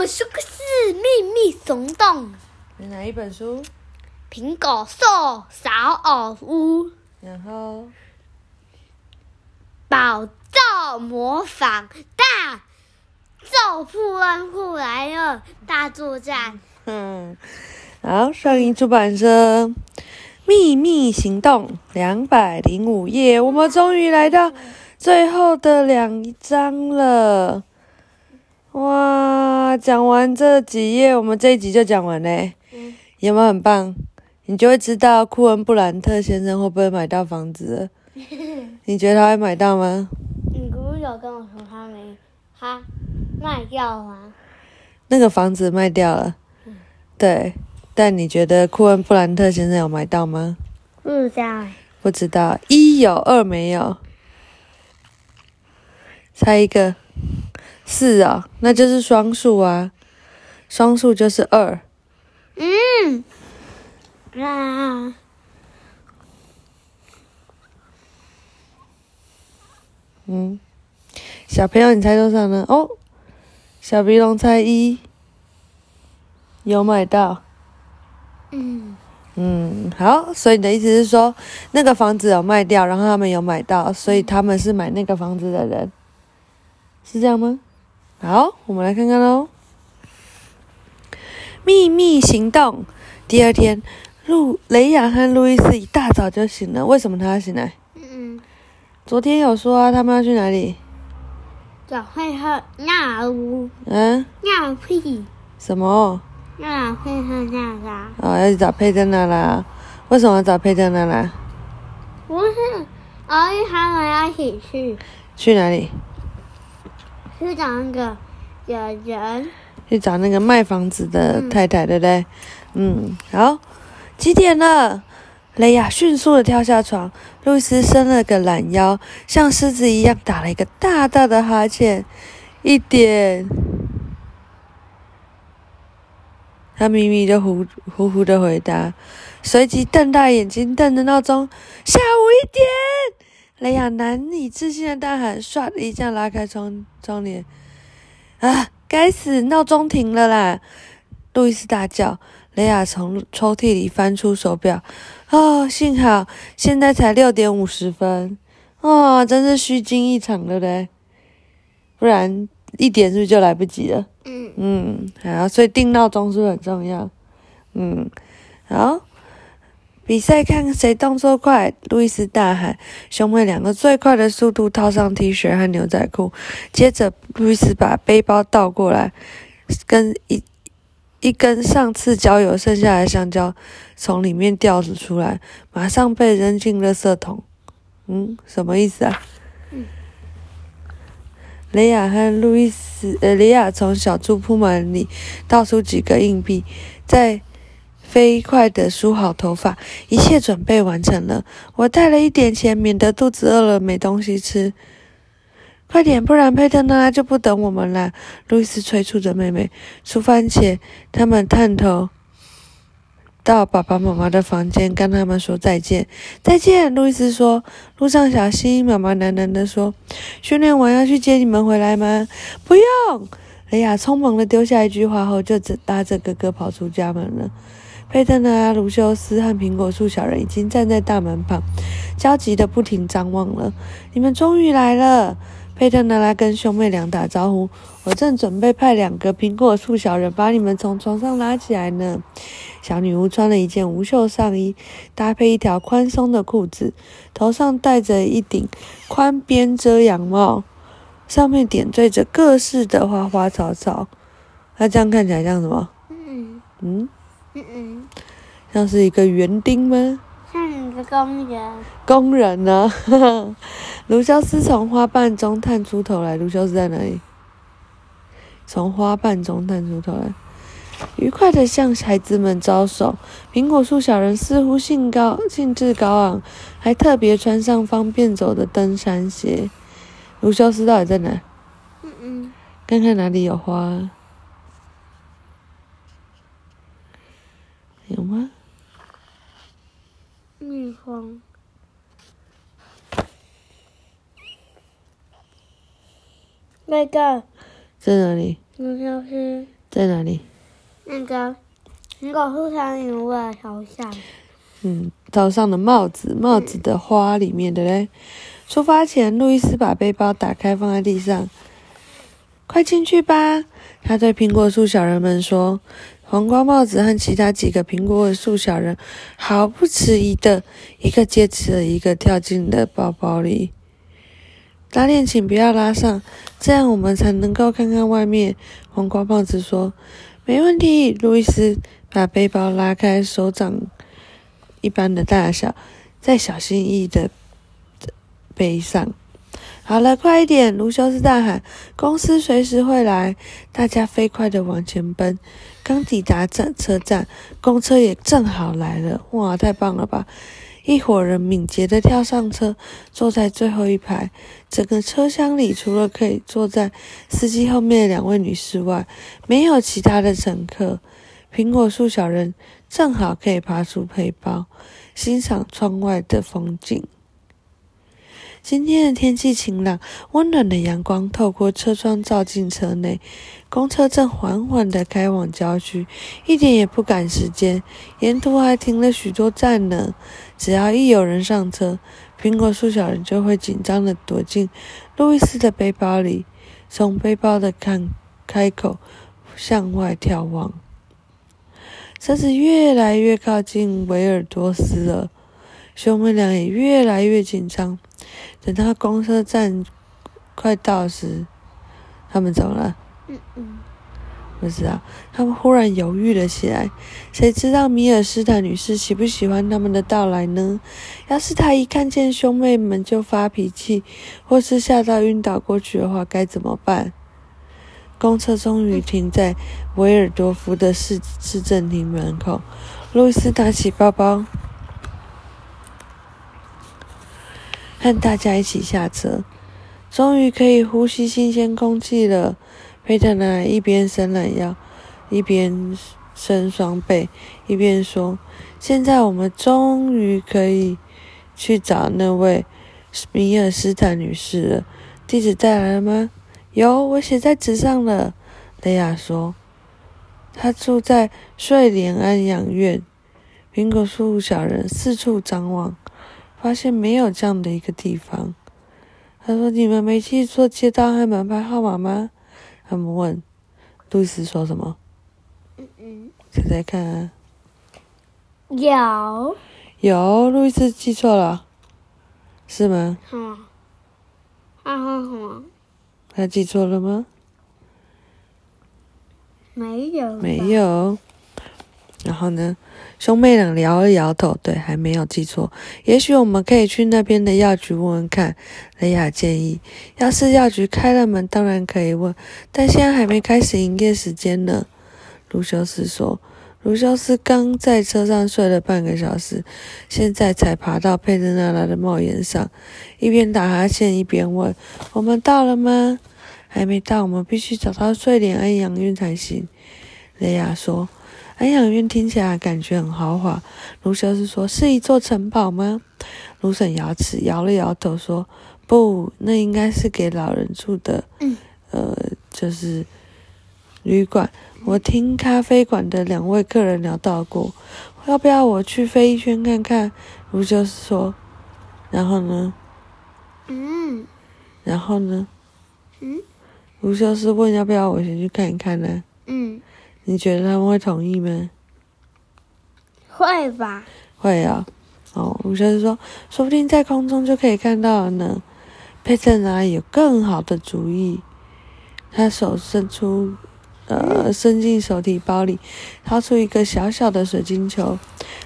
们说个是秘密行动。是哪一本书？苹果树小偶屋，然后宝藏模仿大咒富恩户来了大作战。嗯，好，上一出版社《秘密行动》两百零五页，我们终于来到最后的两章了。哇，讲完这几页，我们这一集就讲完嘞。嗯有没有很棒？你就会知道库恩布兰特先生会不会买到房子。你觉得他会买到吗？你不是有跟我说他没他卖掉吗？那个房子卖掉了，对。但你觉得库恩布兰特先生有买到吗？不知道，不知道，一有，二没有。猜一个，四啊、那就是双数啊，双数就是二。嗯，啊，嗯，小朋友，你猜多少呢？哦，小鼻龙猜一，有买到。嗯，嗯，好，所以你的意思是说，那个房子有卖掉，然后他们有买到，所以他们是买那个房子的人，是这样吗？好，我们来看看喽。秘密行动，第二天，路雷亚和路易斯一大早就醒了。为什么他要醒来？嗯，昨天有说啊，他们要去哪里？找会和那屋嗯，那屁什么？那会和那个哦，要去找佩特娜拉。为什么要找佩特娜拉？不是，而且他们要一起去去哪里？去找那个有人。去找那个卖房子的太太，对不对？嗯，好，几点了？雷亚迅速的跳下床，路易斯伸了个懒腰，像狮子一样打了一个大大的哈欠。一点，他咪咪就呼呼呼的回答，随即瞪大眼睛瞪着闹钟，下午一点。雷亚难以置信的大喊，唰的一下拉开窗窗帘，啊！该死，闹钟停了啦！路易斯大叫。雷亚从抽屉里翻出手表，哦，幸好现在才六点五十分，哦，真是虚惊一场，对不对？不然一点是不是就来不及了？嗯，嗯，好，所以定闹钟是不是很重要？嗯，好，比赛看谁动作快！路易斯大喊，兄妹两个最快的速度套上 T 恤和牛仔裤，接着路易斯把背包倒过来，跟一一根上次郊游剩下的香蕉从里面掉了出来，马上被扔进垃圾桶。嗯，什么意思啊？雷亚和路易斯，呃，雷亚从小猪铺满里倒出几个硬币，再飞快地梳好头发，一切准备完成了。我带了一点钱，免得肚子饿了没东西吃。快点，不然佩特娜拉就不等我们了。路易斯催促着妹妹。出发前，他们探头到爸爸妈妈的房间，跟他们说再见。再见，路易斯说。路上小心，妈妈喃喃地说。训练完要去接你们回来吗？不用。雷亚匆忙地丢下一句话后，就只拉着哥哥跑出家门了。佩特娜拉、卢修斯和苹果树小人已经站在大门旁，焦急的不停张望了。你们终于来了！佩特娜拉跟兄妹俩打招呼：“我正准备派两个苹果树小人把你们从床上拉起来呢。”小女巫穿了一件无袖上衣，搭配一条宽松的裤子，头上戴着一顶宽边遮阳帽，上面点缀着各式的花花草草。那这样看起来像什么？嗯嗯，嗯嗯，像是一个园丁吗？像一个公园。工人呢？卢修斯从花瓣中探出头来。卢修斯在哪里？从花瓣中探出头来，愉快地向孩子们招手。苹果树小人似乎兴高兴致高昂，还特别穿上方便走的登山鞋。卢修斯到底在哪？嗯嗯，看看哪里有花？有吗？蜜蜂。那个，在哪里？在哪里？那个苹果树上有个头像，嗯，头上的帽子，帽子的花里面的嘞。出发前，路易斯把背包打开，放在地上。快进去吧！他对苹果树小人们说。黄瓜帽子和其他几个苹果树小人毫不迟疑的一个接着一个跳进了包包里。拉链请不要拉上，这样我们才能够看看外面。黄瓜帽子说：“没问题。”路易斯把背包拉开，手掌一般的大小，再小心翼翼的背上。好了，快一点！卢修斯大喊：“公司随时会来！”大家飞快的往前奔。刚抵达站车站，公车也正好来了。哇，太棒了吧！一伙人敏捷的跳上车，坐在最后一排。整个车厢里，除了可以坐在司机后面的两位女士外，没有其他的乘客。苹果树小人正好可以爬出背包，欣赏窗外的风景。今天的天气晴朗，温暖的阳光透过车窗照进车内。公车正缓缓地开往郊区，一点也不赶时间。沿途还停了许多站呢。只要一有人上车，苹果树小人就会紧张地躲进路易斯的背包里，从背包的看开口向外眺望。车子越来越靠近维尔多斯了，兄妹俩也越来越紧张。等到公车站快到时，他们走了。嗯嗯，不知道。他们忽然犹豫了起来。谁知道米尔斯坦女士喜不喜欢他们的到来呢？要是她一看见兄妹们就发脾气，或是吓到晕倒过去的话，该怎么办？公车终于停在维尔多夫的市市政厅门口。路易斯拿起包包。和大家一起下车，终于可以呼吸新鲜空气了。佩特拉一边伸懒腰，一边伸双背，一边说：“现在我们终于可以去找那位米尔斯坦女士了。地址带来了吗？有，我写在纸上了。”雷亚说：“她住在睡莲安养院。”苹果树小人四处张望。发现没有这样的一个地方。他说：“你们没记错街道和门牌号码吗？”他们问。路易斯说什么？嗯嗯。猜猜看啊。有。有，路易斯记错了，是吗？嗯。啊哈哈。他记错了吗？没有。没有。然后呢？兄妹俩摇了摇头，对，还没有记错。也许我们可以去那边的药局问问看。雷亚建议，要是药局开了门，当然可以问，但现在还没开始营业时间呢。卢修斯说：“卢修斯刚在车上睡了半个小时，现在才爬到佩特娜拉的帽檐上，一边打哈欠一边问：‘我们到了吗？’还没到，我们必须找到睡莲安养院才行。”雷亚说。安养院听起来感觉很豪华。卢修斯说：“是一座城堡吗？”卢婶牙齿摇了摇头说：“不，那应该是给老人住的。呃，就是旅馆。我听咖啡馆的两位客人聊到过，要不要我去飞一圈看看？”卢修斯说：“然后呢？”嗯。然后呢？嗯。卢修斯问：“要不要我先去看一看呢？”嗯。你觉得他们会同意吗？会吧。会啊。哦，卢修斯说：“说不定在空中就可以看到了呢。”佩特拉有更好的主意，他手伸出，呃，伸进手提包里，掏出一个小小的水晶球。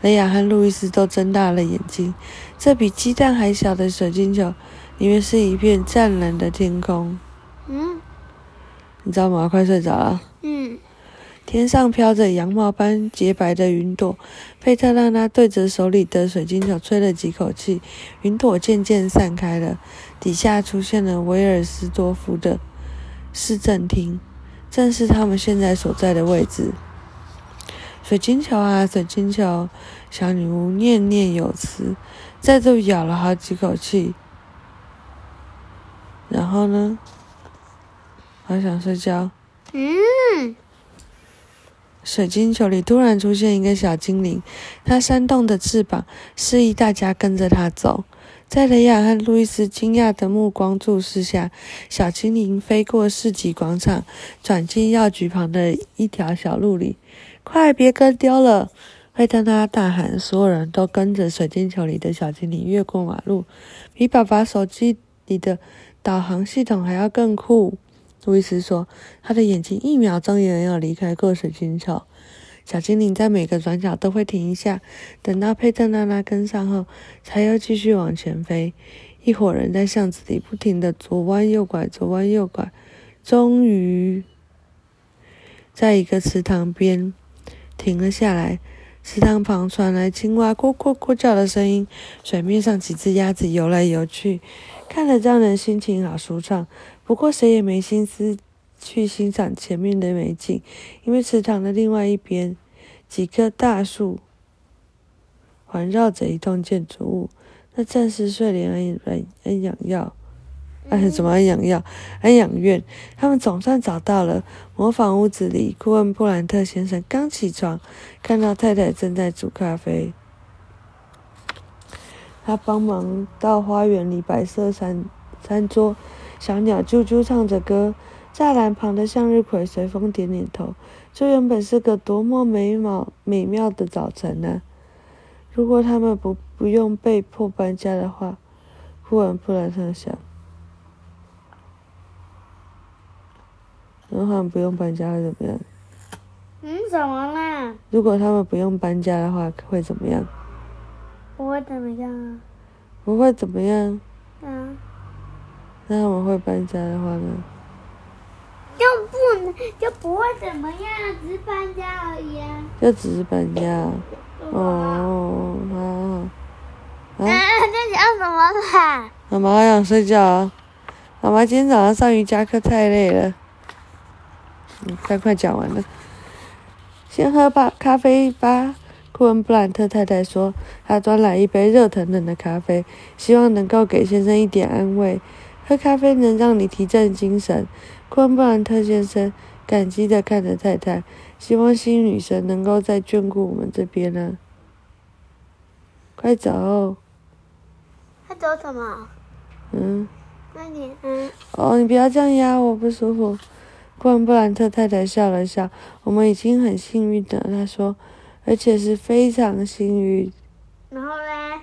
雷亚和路易斯都睁大了眼睛。这比鸡蛋还小的水晶球，里面是一片湛蓝的天空。嗯。你知道吗？快睡着了。天上飘着羊毛般洁白的云朵，佩特拉拉对着手里的水晶球吹了几口气，云朵渐渐散开了，底下出现了维尔斯多夫的市政厅，正是他们现在所在的位置。水晶球啊，水晶球，小女巫念念有词，再度咬了好几口气，然后呢，好想睡觉。嗯。水晶球里突然出现一个小精灵，它扇动着翅膀，示意大家跟着它走。在雷亚和路易斯惊讶的目光注视下，小精灵飞过市集广场，转进药局旁的一条小路里。快别跟丢了！惠特娜大喊。所有人都跟着水晶球里的小精灵越过马路，比爸爸手机里的导航系统还要更酷。路易斯说，他的眼睛一秒钟也没有离开过水晶球。小精灵在每个转角都会停一下，等到佩特娜拉跟上后，才又继续往前飞。一伙人在巷子里不停地左弯右拐，左弯右拐，终于在一个池塘边停了下来。池塘旁传来青蛙咕咕咕叫的声音，水面上几只鸭子游来游去，看了让人心情好舒畅。不过谁也没心思。去欣赏前面的美景，因为池塘的另外一边，几棵大树环绕着一栋建筑物。那暂时睡莲安安安养药，哎，怎么安养药？安养院。他们总算找到了模仿屋子里。库恩布兰特先生刚起床，看到太太正在煮咖啡，他帮忙到花园里摆设餐餐桌，小鸟啾啾唱着歌。栅栏旁的向日葵随风点点头。这原本是个多么美好美妙的早晨呢！如果他们不不用被迫搬家的话，库恩布兰特想。如果他们不用搬家会怎么样？嗯，怎么啦？如果他们不用搬家的话会怎么样？不会怎么样啊？不会怎么样？嗯。那他们会搬家的话呢？就不能就不会怎么样，只是搬家而已啊。就只是搬家，哦，好。啊，在讲什么啦？妈妈想睡觉。妈妈今天早上上瑜伽课太累了。嗯，快快讲完了。先喝吧，咖啡吧。库恩布兰特太太说，她端来一杯热腾腾的咖啡，希望能够给先生一点安慰。喝咖啡能让你提振精神。库恩布兰特先生感激地看着太太，希望新女神能够再眷顾我们这边呢。快走！快走什么？嗯。慢点，嗯。哦，你不要这样压我，不舒服。昆布兰特太太笑了笑：“我们已经很幸运的。”她说：“而且是非常幸运。”然后嘞？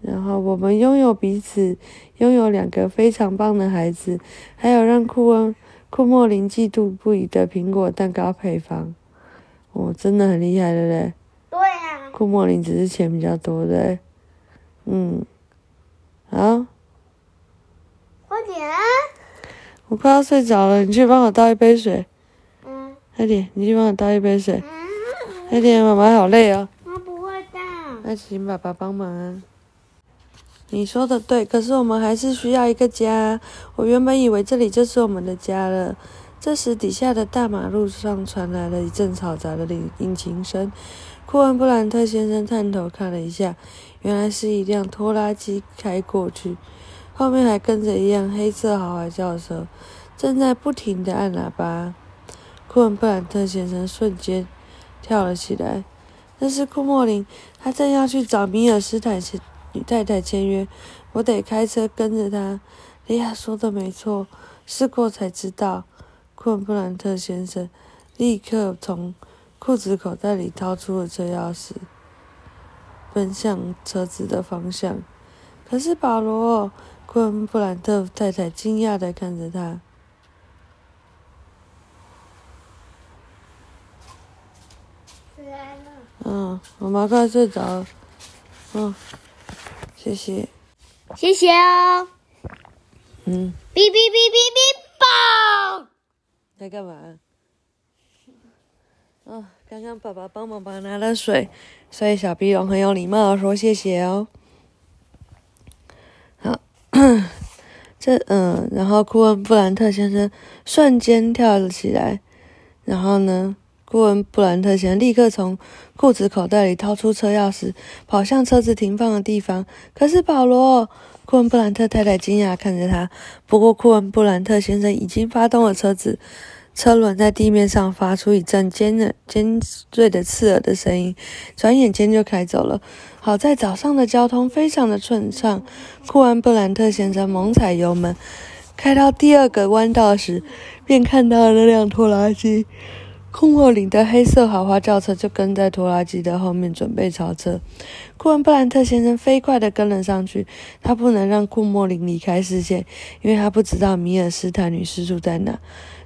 然后我们拥有彼此，拥有两个非常棒的孩子，还有让库恩。库莫林嫉妒不已的苹果蛋糕配方，哦，真的很厉害的嘞。对呀。库莫林只是钱比较多的，嗯，好。快点。我快要睡着了，你去帮我倒一杯水。嗯。快点，你去帮我倒一杯水。嗯。快点，妈妈好累哦。妈不会倒。那请爸爸帮忙啊。你说的对，可是我们还是需要一个家。我原本以为这里就是我们的家了。这时，底下的大马路上传来了一阵嘈杂的引引擎声。库恩布兰特先生探头看了一下，原来是一辆拖拉机开过去，后面还跟着一辆黑色豪华轿车，正在不停地按喇叭。库恩布兰特先生瞬间跳了起来。那是库莫林，他正要去找米尔斯坦先。与太太签约，我得开车跟着他。莉亚说的没错，试过才知道。库恩布兰特先生立刻从裤子口袋里掏出了车钥匙，奔向车子的方向。可是保罗，库恩布兰特太太惊讶的看着他。嗯，我妈快睡着了。嗯。谢谢，谢谢哦。嗯。哔哔哔哔哔，棒！在干嘛？哦，刚刚爸爸帮忙帮拿了水，所以小鼻龙很有礼貌的说谢谢哦。好，这嗯，然后库恩布兰特先生瞬间跳了起来，然后呢？库恩布兰特先生立刻从裤子口袋里掏出车钥匙，跑向车子停放的地方。可是保罗，库恩布兰特太太惊讶看着他。不过库恩布兰特先生已经发动了车子，车轮在地面上发出一阵尖的尖锐的刺耳的声音，转眼间就开走了。好在早上的交通非常的顺畅，库恩布兰特先生猛踩油门，开到第二个弯道时，便看到了那辆拖拉机。库莫林的黑色豪华轿车就跟在拖拉机的后面，准备超车。库恩布兰特先生飞快地跟了上去，他不能让库莫林离开视线，因为他不知道米尔斯坦女士住在哪。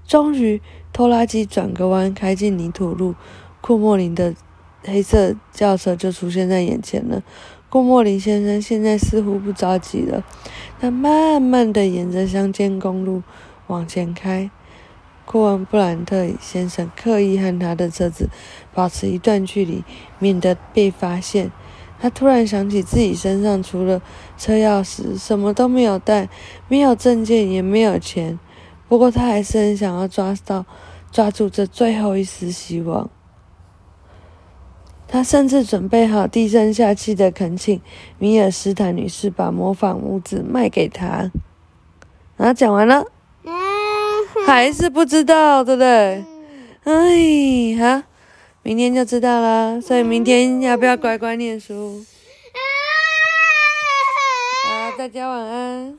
终于，拖拉机转个弯，开进泥土路，库莫林的黑色轿车就出现在眼前了。库莫林先生现在似乎不着急了，他慢慢地沿着乡间公路往前开。库恩布兰特先生刻意和他的车子保持一段距离，免得被发现。他突然想起自己身上除了车钥匙什么都没有带，没有证件，也没有钱。不过他还是很想要抓到、抓住这最后一丝希望。他甚至准备好低声下气的恳请米尔斯坦女士把模仿屋子卖给他。然后讲完了。还是不知道，对不对？哎，好，明天就知道啦。所以明天要不要乖乖念书？好，大家晚安。